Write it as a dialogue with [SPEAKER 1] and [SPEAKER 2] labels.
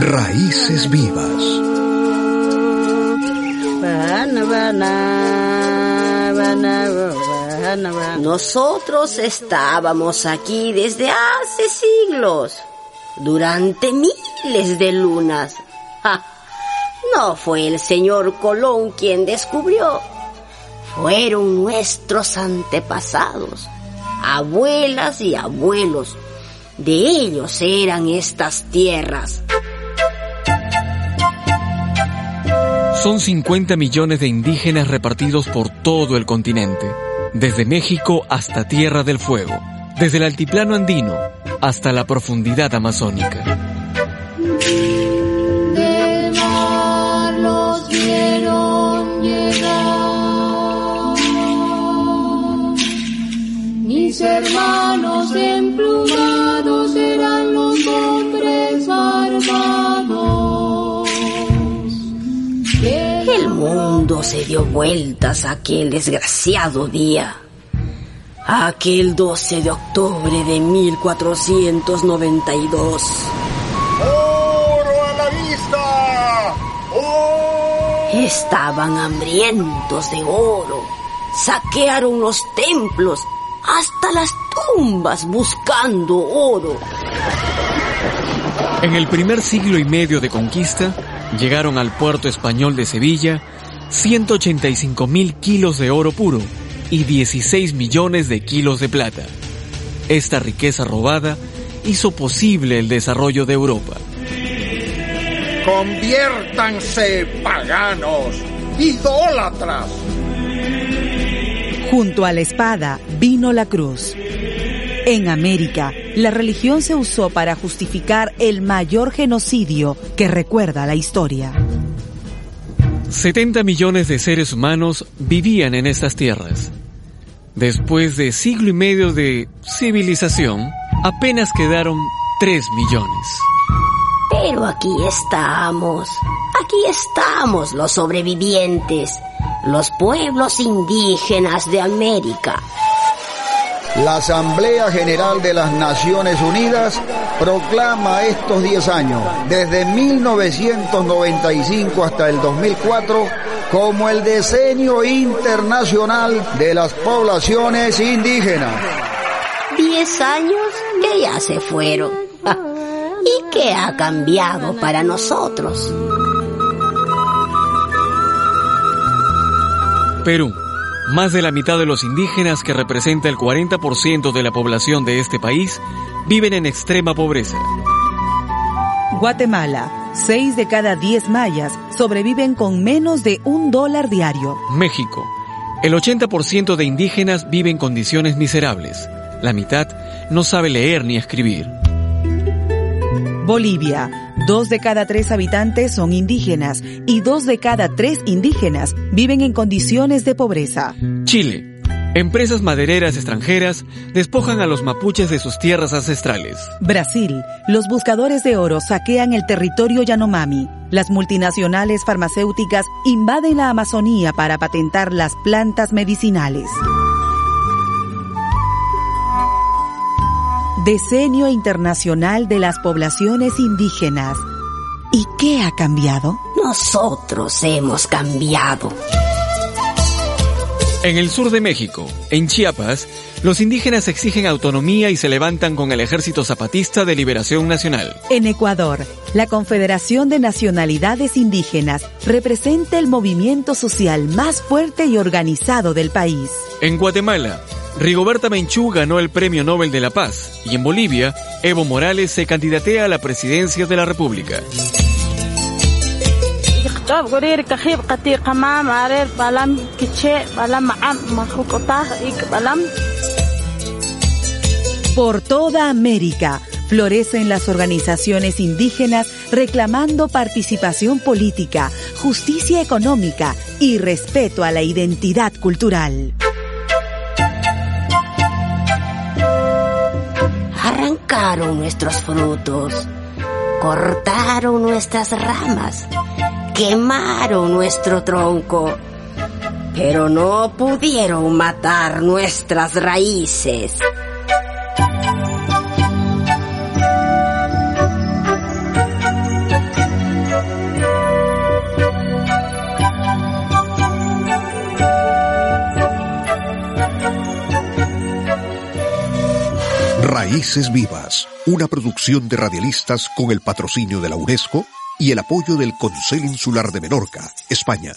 [SPEAKER 1] Raíces vivas.
[SPEAKER 2] Nosotros estábamos aquí desde hace siglos, durante miles de lunas. No fue el señor Colón quien descubrió, fueron nuestros antepasados, abuelas y abuelos. De ellos eran estas tierras.
[SPEAKER 3] Son 50 millones de indígenas repartidos por todo el continente, desde México hasta Tierra del Fuego, desde el altiplano andino hasta la profundidad amazónica.
[SPEAKER 4] Del mar. Mis hermanos emplumados
[SPEAKER 2] se dio vueltas aquel desgraciado día. Aquel 12 de octubre de 1492.
[SPEAKER 5] ¡Oro a la vista! ¡Oh!
[SPEAKER 2] Estaban hambrientos de oro. Saquearon los templos, hasta las tumbas buscando oro.
[SPEAKER 3] En el primer siglo y medio de conquista, llegaron al puerto español de Sevilla 185 mil kilos de oro puro y 16 millones de kilos de plata. Esta riqueza robada hizo posible el desarrollo de Europa.
[SPEAKER 5] Conviértanse, paganos, idólatras.
[SPEAKER 6] Junto a la espada vino la cruz. En América, la religión se usó para justificar el mayor genocidio que recuerda la historia.
[SPEAKER 3] 70 millones de seres humanos vivían en estas tierras. Después de siglo y medio de civilización, apenas quedaron 3 millones.
[SPEAKER 2] Pero aquí estamos, aquí estamos los sobrevivientes, los pueblos indígenas de América.
[SPEAKER 7] La Asamblea General de las Naciones Unidas proclama estos 10 años, desde 1995 hasta el 2004, como el decenio internacional de las poblaciones indígenas.
[SPEAKER 2] Diez años que ya se fueron. ¿Y qué ha cambiado para nosotros?
[SPEAKER 3] Perú. Más de la mitad de los indígenas, que representa el 40% de la población de este país, viven en extrema pobreza.
[SPEAKER 6] Guatemala. 6 de cada 10 mayas sobreviven con menos de un dólar diario.
[SPEAKER 3] México. El 80% de indígenas vive en condiciones miserables. La mitad no sabe leer ni escribir.
[SPEAKER 6] Bolivia. Dos de cada tres habitantes son indígenas y dos de cada tres indígenas viven en condiciones de pobreza.
[SPEAKER 3] Chile. Empresas madereras extranjeras despojan a los mapuches de sus tierras ancestrales.
[SPEAKER 6] Brasil. Los buscadores de oro saquean el territorio Yanomami. Las multinacionales farmacéuticas invaden la Amazonía para patentar las plantas medicinales. Decenio Internacional de las Poblaciones Indígenas. ¿Y qué ha cambiado?
[SPEAKER 2] Nosotros hemos cambiado.
[SPEAKER 3] En el sur de México, en Chiapas, los indígenas exigen autonomía y se levantan con el Ejército Zapatista de Liberación Nacional.
[SPEAKER 6] En Ecuador, la Confederación de Nacionalidades Indígenas representa el movimiento social más fuerte y organizado del país.
[SPEAKER 3] En Guatemala, Rigoberta Menchú ganó el Premio Nobel de la Paz y en Bolivia, Evo Morales se candidatea a la presidencia de la República.
[SPEAKER 6] Por toda América florecen las organizaciones indígenas reclamando participación política, justicia económica y respeto a la identidad cultural.
[SPEAKER 2] Arrancaron nuestros frutos, cortaron nuestras ramas, quemaron nuestro tronco, pero no pudieron matar nuestras raíces.
[SPEAKER 1] Raíces Vivas, una producción de radialistas con el patrocinio de la UNESCO y el apoyo del Consejo Insular de Menorca, España.